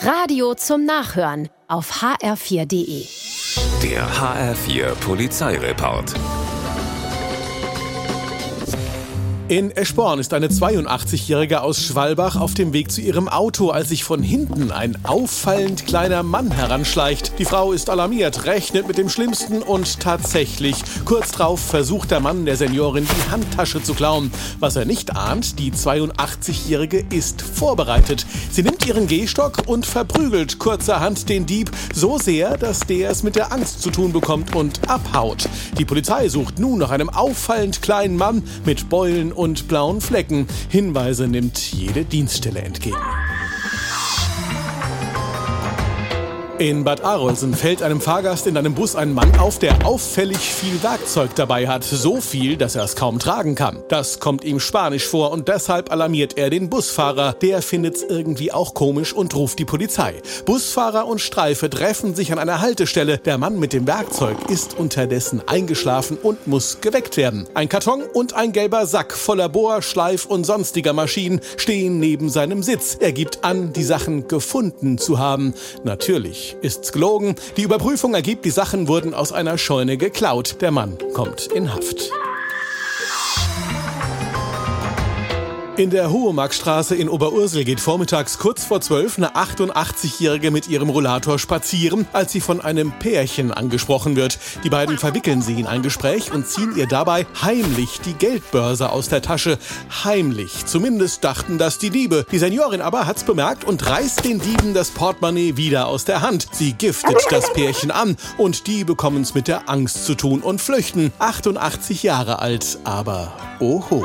Radio zum Nachhören auf hr4.de. Der HR4 Polizeireport. In Eschborn ist eine 82-Jährige aus Schwalbach auf dem Weg zu ihrem Auto, als sich von hinten ein auffallend kleiner Mann heranschleicht. Die Frau ist alarmiert, rechnet mit dem Schlimmsten und tatsächlich, kurz darauf versucht der Mann der Seniorin die Handtasche zu klauen. Was er nicht ahnt, die 82-Jährige ist vorbereitet. Sie nimmt ihren Gehstock und verprügelt kurzerhand den Dieb so sehr, dass der es mit der Angst zu tun bekommt und abhaut. Die Polizei sucht nun nach einem auffallend kleinen Mann mit Beulen und blauen Flecken. Hinweise nimmt jede Dienststelle entgegen. In Bad Arolsen fällt einem Fahrgast in einem Bus ein Mann auf, der auffällig viel Werkzeug dabei hat. So viel, dass er es kaum tragen kann. Das kommt ihm spanisch vor und deshalb alarmiert er den Busfahrer. Der findet es irgendwie auch komisch und ruft die Polizei. Busfahrer und Streife treffen sich an einer Haltestelle. Der Mann mit dem Werkzeug ist unterdessen eingeschlafen und muss geweckt werden. Ein Karton und ein gelber Sack voller Bohr, Schleif und sonstiger Maschinen stehen neben seinem Sitz. Er gibt an, die Sachen gefunden zu haben. Natürlich ist's gelogen. Die Überprüfung ergibt, die Sachen wurden aus einer Scheune geklaut. Der Mann kommt in Haft. In der Hohemarkstraße in Oberursel geht vormittags kurz vor zwölf eine 88-Jährige mit ihrem Rollator spazieren, als sie von einem Pärchen angesprochen wird. Die beiden verwickeln sie in ein Gespräch und ziehen ihr dabei heimlich die Geldbörse aus der Tasche. Heimlich. Zumindest dachten das die Diebe. Die Seniorin aber hat's bemerkt und reißt den Dieben das Portemonnaie wieder aus der Hand. Sie giftet das Pärchen an und die bekommen's mit der Angst zu tun und flüchten. 88 Jahre alt, aber oho.